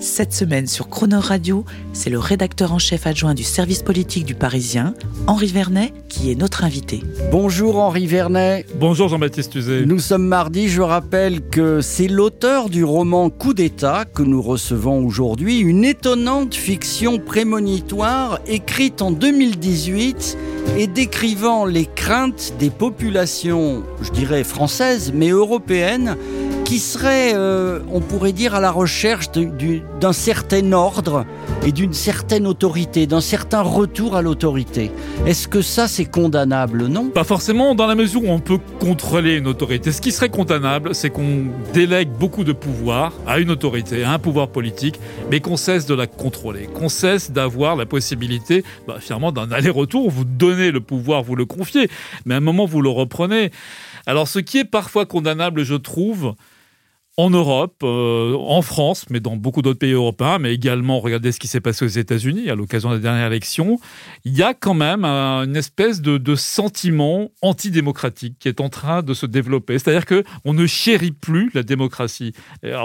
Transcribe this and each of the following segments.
Cette semaine sur Croner Radio, c'est le rédacteur en chef adjoint du service politique du Parisien, Henri Vernet, qui est notre invité. Bonjour Henri Vernet. Bonjour Jean-Baptiste Uzet. Nous sommes mardi, je rappelle que c'est l'auteur du roman Coup d'État que nous recevons aujourd'hui, une étonnante fiction prémonitoire écrite en 2018 et décrivant les craintes des populations, je dirais françaises, mais européennes, qui seraient, euh, on pourrait dire, à la recherche d'un certain ordre et d'une certaine autorité, d'un certain retour à l'autorité. Est-ce que ça, c'est condamnable, non? Pas forcément dans la mesure où on peut contrôler une autorité. Ce qui serait condamnable, c'est qu'on délègue beaucoup de pouvoir à une autorité, à un pouvoir politique, mais qu'on cesse de la contrôler, qu'on cesse d'avoir la possibilité, bah, finalement, d'un aller-retour. Vous donnez le pouvoir, vous le confiez, mais à un moment, vous le reprenez. Alors, ce qui est parfois condamnable, je trouve, en Europe, euh, en France, mais dans beaucoup d'autres pays européens, mais également, regardez ce qui s'est passé aux États-Unis à l'occasion de la dernière élection, il y a quand même un- une espèce de, sentiment antidémocratique qui est en train de se développer. C'est-à-dire que on ne chérit plus la démocratie.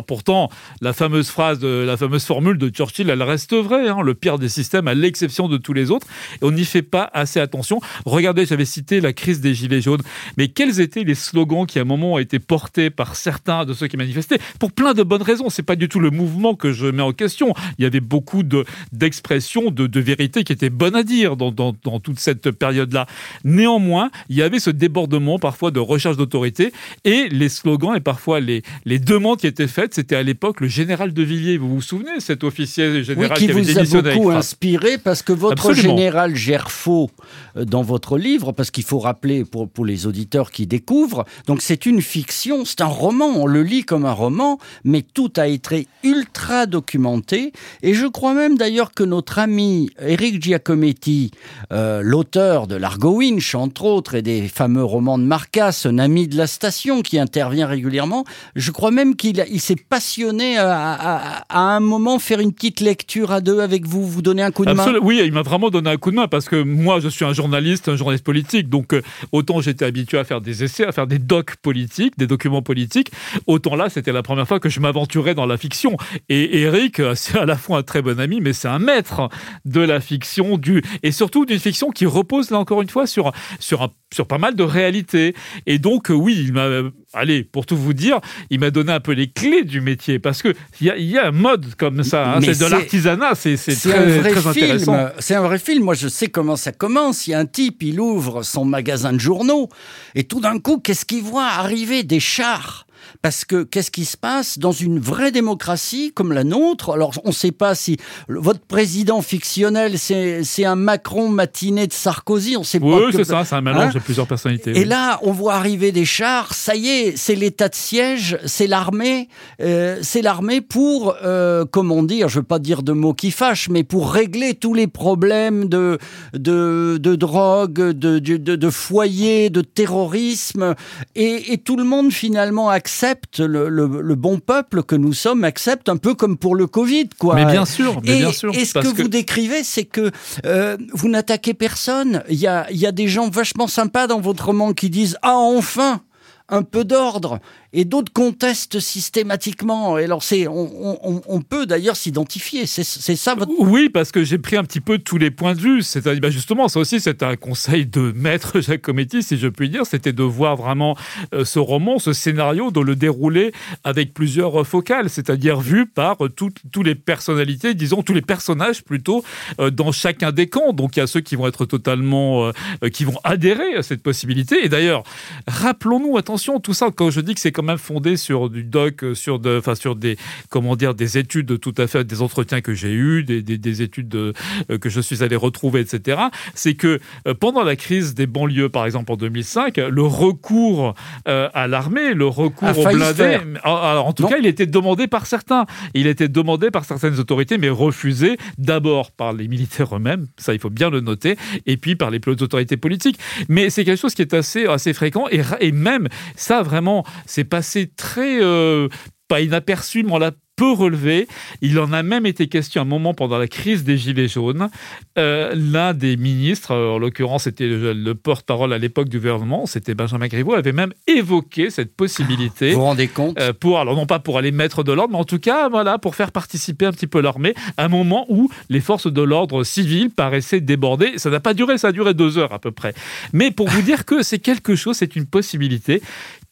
Pourtant, la fameuse phrase, la fameuse formule de Churchill, elle reste vraie. hein, le pire des systèmes, à l'exception de tous les autres, et on n'y fait pas assez attention. Regardez, j'avais cité la crise des gilets jaunes, mais quels étaient les slogans qui à un moment ont été portés par certains de ceux qui manifestaient? Pour plein de bonnes raisons. C'est pas du tout le mouvement que je mets en question. Il y avait beaucoup de d'expressions, de, de vérités qui étaient bonnes à dire dans, dans, dans toute cette période-là. Néanmoins, il y avait ce débordement parfois de recherche d'autorité et les slogans et parfois les, les demandes qui étaient faites, c'était à l'époque le général de Villiers. Vous vous souvenez, cet officier Oui, général qui avait vous a beaucoup inspiré parce que votre Absolument. général Gerfaux euh, dans votre livre, parce qu'il faut rappeler pour, pour les auditeurs qui découvrent, donc c'est une fiction, c'est un roman, on le lit comme un roman, mais tout a été ultra documenté. Et je crois même d'ailleurs que notre ami Eric Giacometti, euh, l'auteur de l'Argo Winch, entre autres, et des fameux romans de Marcas, un ami de la station qui intervient régulièrement, je crois même qu'il il s'est passionné à, un moment faire une petite lecture à deux avec vous, vous donner un coup de main. Absolument. Oui, il m'a vraiment donné un coup de main parce que moi, je suis un journaliste, un journaliste politique. Donc, euh, autant j'étais habitué à faire des essais, à faire des docs politiques, des documents politiques, autant là, c'était la première fois que je m'aventurais dans la fiction. Et Eric, euh, c'est à la fois un très bon ami, mais c'est un maître de la fiction, du et surtout d'une fiction qui repose là encore une fois sur sur un- sur pas mal de réalités. Et donc, euh, oui, il m'a, euh, allez, pour tout vous dire, il m'a donné un peu les clés du métier parce que il y a, il y a un mode comme ça. hein. C'est de l'artisanat, c'est très, un vrai très intéressant. film. C'est un vrai film. Moi, je sais comment ça commence. Il y a un type, il ouvre son magasin de journaux et tout d'un coup, qu'est-ce qu'il voit? Arriver des chars parce que qu'est-ce qui se passe dans une vraie démocratie comme la nôtre? Alors, on ne sait pas si votre président fictionnel, c'est un Macron matiné de Sarkozy. On sait pas. Oui, c'est ça, c'est un mélange Hein de plusieurs personnalités. Et oui. là, on voit arriver des chars. Ça y est, c'est l'état de siège, c'est l'armée, euh, c'est l'armée pour, euh, comment dire, je veux pas dire de mots qui fâchent, mais pour régler tous les problèmes de de, de drogue, de, de, de, de foyer, de terrorisme, et, et tout le monde finalement accepte le, le, le bon peuple que nous sommes accepte un peu comme pour le Covid, quoi. Mais bien sûr, mais et, bien sûr. et ce parce que, vous décrivez, c'est que euh, vous n'attaquez personne. Il y a, il y a des gens vachement sympas dans votre roman qui disent Ah, enfin un peu d'ordre et d'autres contestent systématiquement. Et alors, c'est, on, peut d'ailleurs s'identifier. C'est, c'est ça. Oui, parce que j'ai pris un petit peu tous les points de vue. C'est-à-dire, bah, justement, ça aussi, c'est un conseil de maître Giacometti, si je puis dire. C'était de voir vraiment euh, ce roman, ce scénario, de le dérouler avec plusieurs euh, focales, c'est-à-dire vu par euh, toutes les personnalités, disons, tous les personnages plutôt, dans chacun des camps. Donc, il y a ceux qui vont être totalement, qui vont adhérer à cette possibilité. Et d'ailleurs, rappelons-nous, attention, tout ça, quand je dis que c'est comme quand même fondé sur du doc, sur de, enfin sur des, comment dire, des études tout à fait, des entretiens que j'ai eus, des, des, des études de, que je suis allé retrouver, etc. C'est que pendant la crise des banlieues, par exemple en 2005, le recours à l'armée, le recours au blindé, en, en tout cas, il était demandé par certains. Il était demandé par certaines autorités, mais refusé d'abord par les militaires eux-mêmes, ça il faut bien le noter, et puis par les autorités politiques. Mais c'est quelque chose qui est assez, assez fréquent, et, et même ça vraiment, c'est passé très... Euh, pas inaperçu, mais on l'a peu relevé. Il en a même été question à un moment pendant la crise des Gilets jaunes. Euh, l'un des ministres, en l'occurrence c'était le, porte-parole à l'époque du gouvernement, c'était Benjamin Griveaux, avait même évoqué cette possibilité. Vous vous rendez compte? Euh, pour, Alors non pas pour aller mettre de l'ordre, mais en tout cas voilà, pour faire participer un petit peu l'armée à un moment où les forces de l'ordre civil paraissaient débordées. Ça n'a pas duré, ça a duré deux heures à peu près. Mais pour vous dire que c'est quelque chose, c'est une possibilité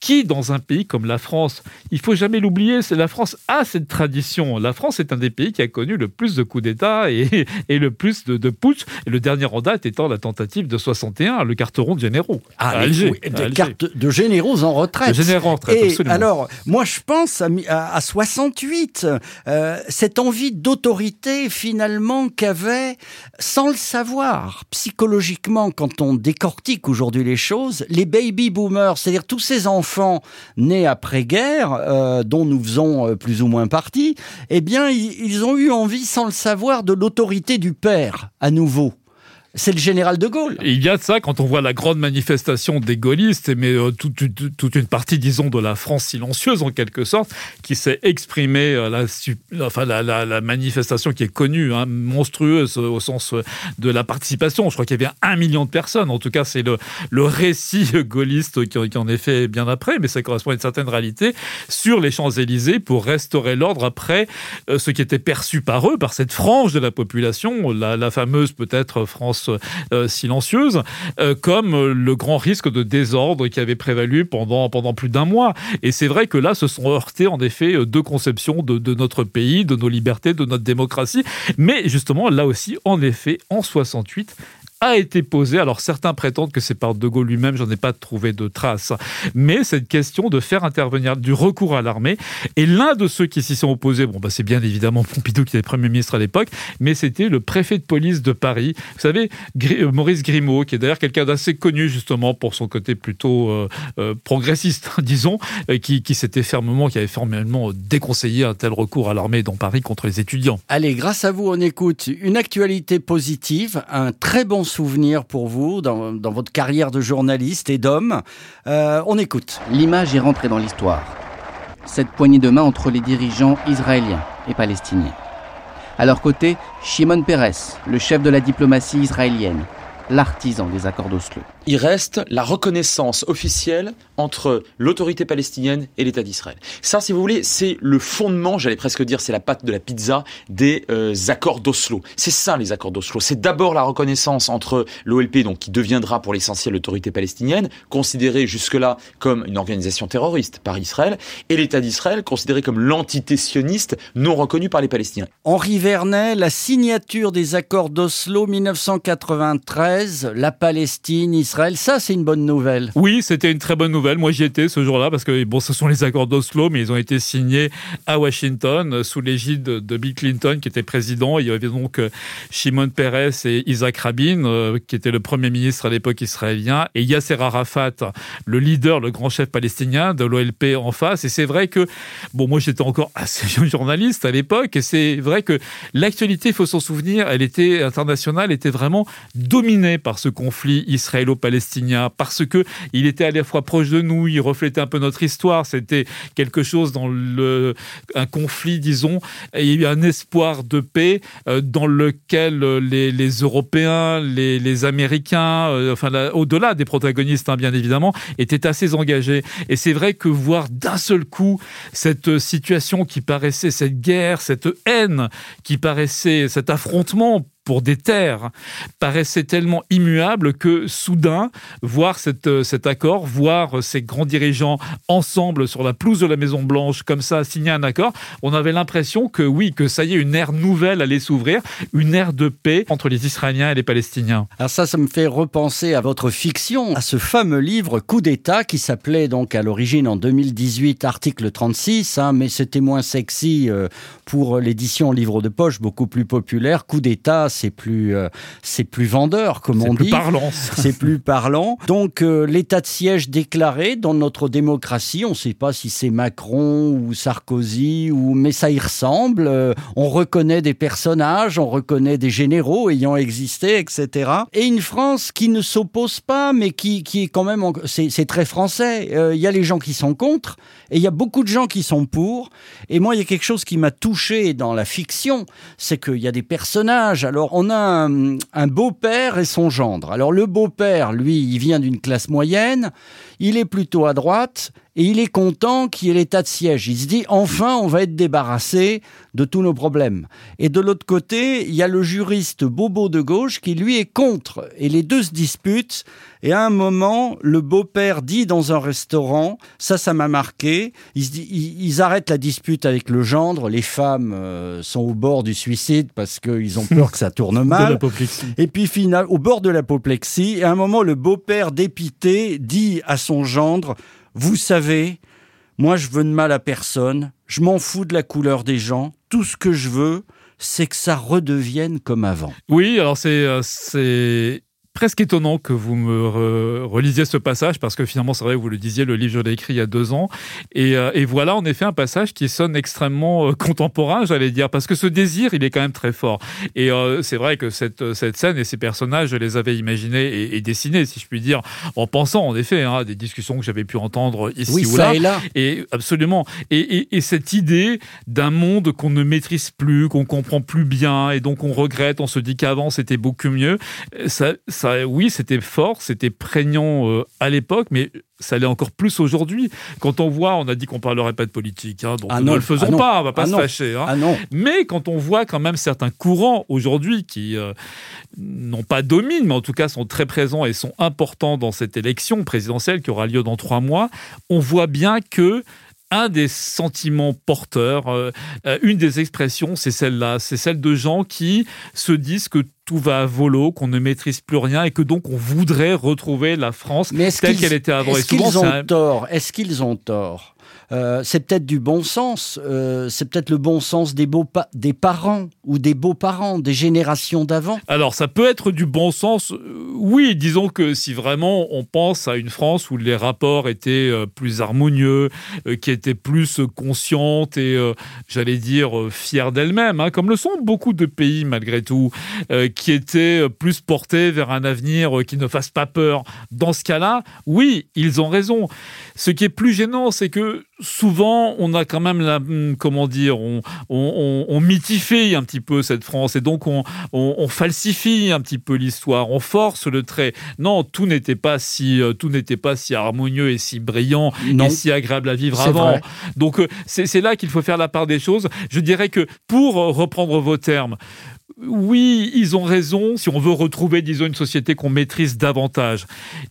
qui, dans un pays comme la France, il faut jamais l'oublier, c'est la France a cette tradition. La France est un des pays qui a connu le plus de coups d'État et, et, le plus de, de putsch. Le dernier en date étant la tentative de 61, le carteron de généraux. Ah, à Alger. Oui, de, de généraux en retraite. De généraux en retraite, et absolument. alors, moi, je pense à, à, à 68, euh, cette envie d'autorité, finalement, qu'avait, sans le savoir, psychologiquement, quand on décortique aujourd'hui les choses, les baby boomers, c'est-à-dire tous ces enfants nés après-guerre, euh, dont nous faisons euh, plus ou moins partie, eh bien, ils ont eu envie, sans le savoir, de l'autorité du père, à nouveau c'est le général de Gaulle. il y a de ça quand on voit la grande manifestation des gaullistes, mais euh, toute, une partie, disons, de la France silencieuse en quelque sorte, qui s'est exprimée, euh, la, enfin la, manifestation qui est connue, hein, monstrueuse au sens euh, de la participation. Je crois qu'il y avait un million de personnes. En tout cas, c'est le, récit gaulliste qui, en est fait bien après, mais ça correspond à une certaine réalité sur les Champs-Élysées pour restaurer l'ordre après euh, ce qui était perçu par eux, par cette frange de la population, la, la fameuse peut-être France euh, silencieuse, euh, comme le grand risque de désordre qui avait prévalu pendant, pendant plus d'un mois. Et c'est vrai que là, se sont heurtés en effet deux conceptions de, de notre pays, de nos libertés, de notre démocratie. Mais justement, là aussi, en effet, en 68, a été posée. Alors certains prétendent que c'est par De Gaulle lui-même, j'en ai pas trouvé de traces. Mais cette question de faire intervenir du recours à l'armée, et l'un de ceux qui s'y sont opposés, bon bah c'est bien évidemment Pompidou qui était Premier ministre à l'époque, mais c'était le préfet de police de Paris. Vous savez, Gr Maurice Grimaud, qui est d'ailleurs quelqu'un d'assez connu justement pour son côté plutôt euh, euh, progressiste, disons, euh, qui, qui s'était fermement, qui avait fermement déconseillé un tel recours à l'armée dans Paris contre les étudiants. Allez, grâce à vous, on écoute une actualité positive, un très bon souvenir pour vous dans, votre carrière de journaliste et d'homme. Euh, on écoute. L'image est rentrée dans l'histoire. Cette poignée de main entre les dirigeants israéliens et palestiniens. À leur côté, Shimon Peres, le chef de la diplomatie israélienne, l'artisan des accords d'Oslo. Il reste la reconnaissance officielle entre l'autorité palestinienne et l'État d'Israël. Ça, si vous voulez, c'est le fondement, j'allais presque dire, c'est la pâte de la pizza des euh, accords d'Oslo. C'est ça, les accords d'Oslo. C'est d'abord la reconnaissance entre l'OLP, donc qui deviendra pour l'essentiel l'autorité palestinienne, considérée jusque-là comme une organisation terroriste par Israël, et l'État d'Israël, considéré comme l'entité sioniste non reconnue par les Palestiniens. Henri Vernet, la signature des accords d'Oslo 1993, la Palestine, Israël, ça c'est une bonne nouvelle. Oui, c'était une très bonne nouvelle. Moi j'y étais ce jour-là parce que bon, ce sont les accords d'Oslo, mais ils ont été signés à Washington sous l'égide de Bill Clinton qui était président. Il y avait donc euh, Shimon Peres et Isaac Rabin euh, qui était le premier ministre à l'époque israélien et Yasser Arafat, le leader, le grand chef palestinien de l'OLP en face. Et c'est vrai que bon, moi j'étais encore assez jeune journaliste à l'époque et c'est vrai que l'actualité, il faut s'en souvenir, elle était internationale, était vraiment dominée par ce conflit israélo-palestinien parce que il était à la fois proche de nous, il reflétait un peu notre histoire, c'était quelque chose dans le un conflit disons, et il y a eu un espoir de paix euh, dans lequel les, les Européens, les, les Américains, euh, enfin au-delà des protagonistes hein, bien évidemment, étaient assez engagés. Et c'est vrai que voir d'un seul coup cette situation qui paraissait cette guerre, cette haine qui paraissait cet affrontement pour des terres paraissait tellement immuable que soudain, voir euh, cet accord, voir ces grands dirigeants ensemble sur la pelouse de la Maison Blanche, comme ça, signer un accord, on avait l'impression que oui, que ça y est, une ère nouvelle allait s'ouvrir, une ère de paix entre les Israéliens et les Palestiniens. Alors ça, ça me fait repenser à votre fiction, à ce fameux livre Coup d'État qui s'appelait donc à l'origine en 2018 article 36, hein, mais c'était moins sexy euh, pour l'édition livre de poche, beaucoup plus populaire. Coup d'État, c'est plus, euh, c'est plus vendeur, comme on plus dit. parlant. C'est plus parlant. Donc euh, l'état de siège déclaré dans notre démocratie, on ne sait pas si c'est Macron ou Sarkozy ou mais ça y ressemble. Euh, on reconnaît des personnages, on reconnaît des généraux ayant existé, etc. Et une France qui ne s'oppose pas, mais qui, qui est quand même, en- c'est c'est très français. Il y a les gens qui sont contre et il y a beaucoup de gens qui sont pour. Et moi, il y a quelque chose qui m'a touché dans la fiction, c'est qu'il y a des personnages. Alors, on a un, un beau-père et son gendre. Alors, le beau-père, lui, il vient d'une classe moyenne, il est plutôt à droite, et il est content qu'il y ait l'état de siège. Il se dit, enfin, on va être débarrassé de tous nos problèmes. Et de l'autre côté, il y a le juriste Bobo de gauche qui, lui, est contre. Et les deux se disputent. Et à un moment, le beau-père dit dans un restaurant, ça, ça m'a marqué, ils, se dit- ils- ils arrêtent la dispute avec le gendre, les femmes euh, sont au bord du suicide parce qu'ils ont peur que ça tourne mal. Et puis final, au bord de l'apoplexie, et à un moment, le beau-père dépité dit à son gendre, vous savez, moi je veux de mal à personne, je m'en fous de la couleur des gens, tout ce que je veux, c'est que ça redevienne comme avant. Oui, alors c'est euh, presque étonnant que vous me re- relisiez ce passage parce que finalement c'est vrai vous le disiez le livre je l'ai écrit il y a deux ans et, euh, et voilà en effet un passage qui sonne extrêmement euh, contemporain j'allais dire parce que ce désir il est quand même très fort et euh, c'est vrai que cette cette scène et ces personnages je les avais imaginés et, et dessinés si je puis dire en pensant en effet hein, à des discussions que j'avais pu entendre ici oui, ou ça là et là. et absolument. Et, et- et cette idée d'un monde qu'on ne maîtrise plus, qu'on comprend plus bien, et donc on regrette, on se dit qu'avant c'était beaucoup mieux. Ça, ça, oui, c'était fort, c'était prégnant euh, à l'époque, mais ça l'est encore plus aujourd'hui. Quand on voit, on a dit qu'on parlerait pas de politique, hein, donc Ah ne le faisons ah non, pas, on va pas ah se non, fâcher. hein. Ah Mais quand on voit quand même certains courants aujourd'hui qui euh, non pas dominent, mais en tout cas sont très présents et sont importants dans cette élection présidentielle qui aura lieu dans trois mois, on voit bien que un des sentiments porteurs, euh, une des expressions, c'est celle-là, c'est celle de gens qui se disent que tout va à volo, qu'on ne maîtrise plus rien et que donc on voudrait retrouver la France telle qu'elle était avant. Est-ce qu'ils ont un- tort? Est-ce qu'ils ont tort? Euh, c'est peut-être du bon sens, euh, c'est peut-être le bon sens des, beaux pa- des parents ou des beaux-parents, des générations d'avant. Alors, ça peut être du bon sens. euh, Oui, disons que si vraiment on pense à une France où les rapports étaient plus harmonieux, qui était plus consciente et, j'allais dire, fière d'elle-même, hein, comme le sont beaucoup de pays malgré tout, qui étaient euh, plus portés vers un avenir euh, qui ne fasse pas peur. Dans ce cas-là, oui, ils ont raison. Ce qui est plus gênant, c'est que souvent, on a quand même la, hum, comment dire, on, on, on, on mythifie un petit peu cette France et donc on, falsifie un petit peu l'histoire, on force le trait. Non, tout n'était pas si, euh, tout n'était pas si harmonieux et si brillant Non. et si agréable à vivre avant. vrai. Donc c'est là qu'il faut faire la part des choses. Je dirais que pour reprendre vos termes, oui, ils ont raison si on veut retrouver, disons, une société qu'on maîtrise davantage.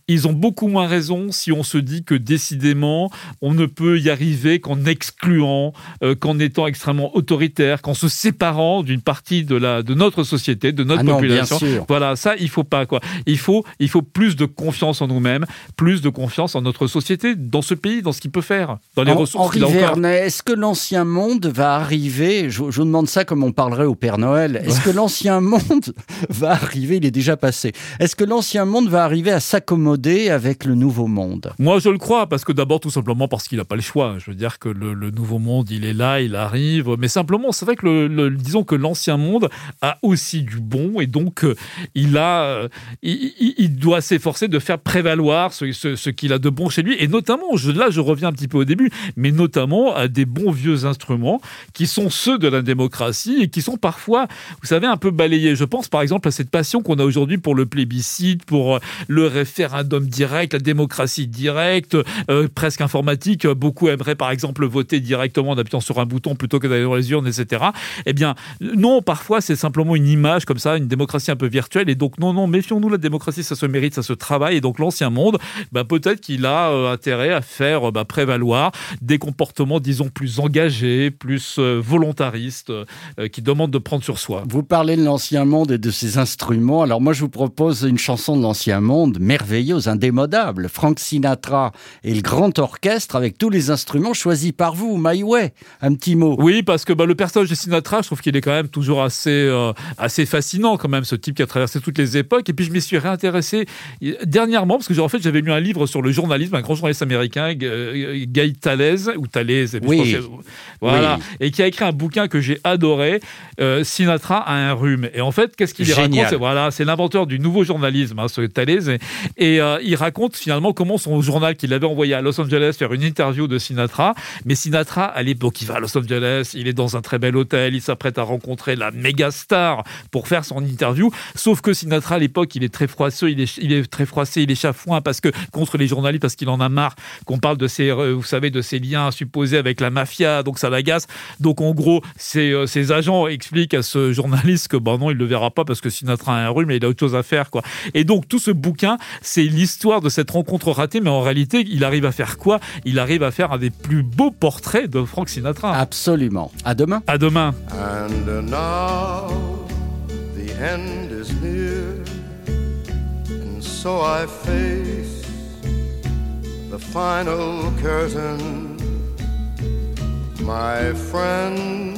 Ils ont beaucoup moins raison si on se dit que décidément, on ne peut y arriver qu'en excluant, euh, qu'en étant extrêmement autoritaire, qu'en se séparant d'une partie de, la, de notre société, de notre Ah non, population. Voilà, ça, il faut pas, quoi. Il faut, il faut plus de confiance en nous-mêmes, plus de confiance en notre société, dans ce pays, dans ce qu'il peut faire, dans les ressources Henri qu'il a encore. Vernet, est-ce que l'ancien monde va arriver? Je, je vous demande ça comme on parlerait au Père Noël. Est-ce que l'ancien monde va arriver Il est déjà passé. Est-ce que l'ancien monde va arriver à s'accommoder avec le nouveau monde? Moi, je le crois, parce que d'abord, tout simplement parce qu'il n'a pas le choix. Je veux dire que le, nouveau monde, il est là, il arrive. Mais simplement, c'est vrai que, le, disons que l'ancien monde a aussi du bon, et donc euh, il a, euh, il, doit s'efforcer de faire prévaloir ce qu'il a de bon chez lui, et notamment, je, là, je reviens un petit peu au début, mais notamment à des bons vieux instruments qui sont ceux de la démocratie et qui sont parfois, vous savez. Un peu balayé. Je pense par exemple à cette passion qu'on a aujourd'hui pour le plébiscite, pour euh, le référendum direct, la démocratie directe, euh, presque informatique. Beaucoup aimeraient par exemple voter directement en appuyant sur un bouton plutôt que d'aller dans les urnes, etc. Eh bien, non, parfois c'est simplement une image comme ça, une démocratie un peu virtuelle. Et donc, non, non, méfions-nous, la démocratie, ça se mérite, ça se travaille. Et donc, l'ancien monde, bah, peut-être qu'il a euh, intérêt à faire bah, prévaloir des comportements, disons, plus engagés, plus volontaristes, qui demandent de prendre sur soi. Vous parlez de l'ancien monde et de ses instruments. Alors, moi, je vous propose une chanson de l'ancien monde, merveilleuse, indémodable. Frank Sinatra et le grand orchestre avec tous les instruments choisis par vous. My Way, un petit mot. Oui, parce que bah, le personnage de Sinatra, je trouve qu'il est quand même toujours assez, assez fascinant, quand même, ce type qui a traversé toutes les époques. Et puis, je m'y suis réintéressé dernièrement, parce que en fait, j'avais lu un livre sur le journalisme, un grand journaliste américain, euh, Guy Thalès, ou Thalès, oui. voilà, et qui a écrit un bouquin que j'ai adoré, euh, Sinatra a un rhume. Et en fait, qu'est-ce qu'il raconte Voilà, c'est l'inventeur du nouveau journalisme, hein, ce Thalès, et, euh, il raconte finalement comment son journal qu'il avait envoyé à Los Angeles faire une interview de Sinatra, mais Sinatra, à l'époque, il va à Los Angeles, il est dans un très bel hôtel, il s'apprête à rencontrer la méga star pour faire son interview, sauf que Sinatra, à l'époque, il est très froisseux, il est, il est très froissé, il est chafouin parce que contre les journalistes, parce qu'il en a marre qu'on parle de ces, euh, vous savez, de ces liens supposés avec la mafia, donc ça l'agace. Donc en gros, ses, euh, agents expliquent à ce journaliste que bon non, il le verra pas parce que Sinatra a un rhume, mais il a autre chose à faire quoi. Et donc tout ce bouquin, c'est l'histoire de cette rencontre ratée, mais en réalité, il arrive à faire quoi? Il arrive à faire un des plus beaux portraits de Frank Sinatra. Absolument. À demain. À demain. And now, the end is near, and so I face the final curtain. My friend,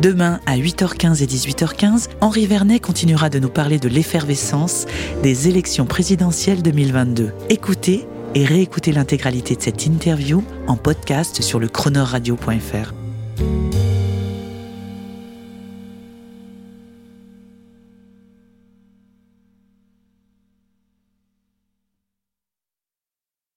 Demain à 8h15 et 18h15, Henri Vernet continuera de nous parler de l'effervescence des élections présidentielles 2022. Écoutez et réécoutez l'intégralité de cette interview en podcast sur le chronoradio.fr.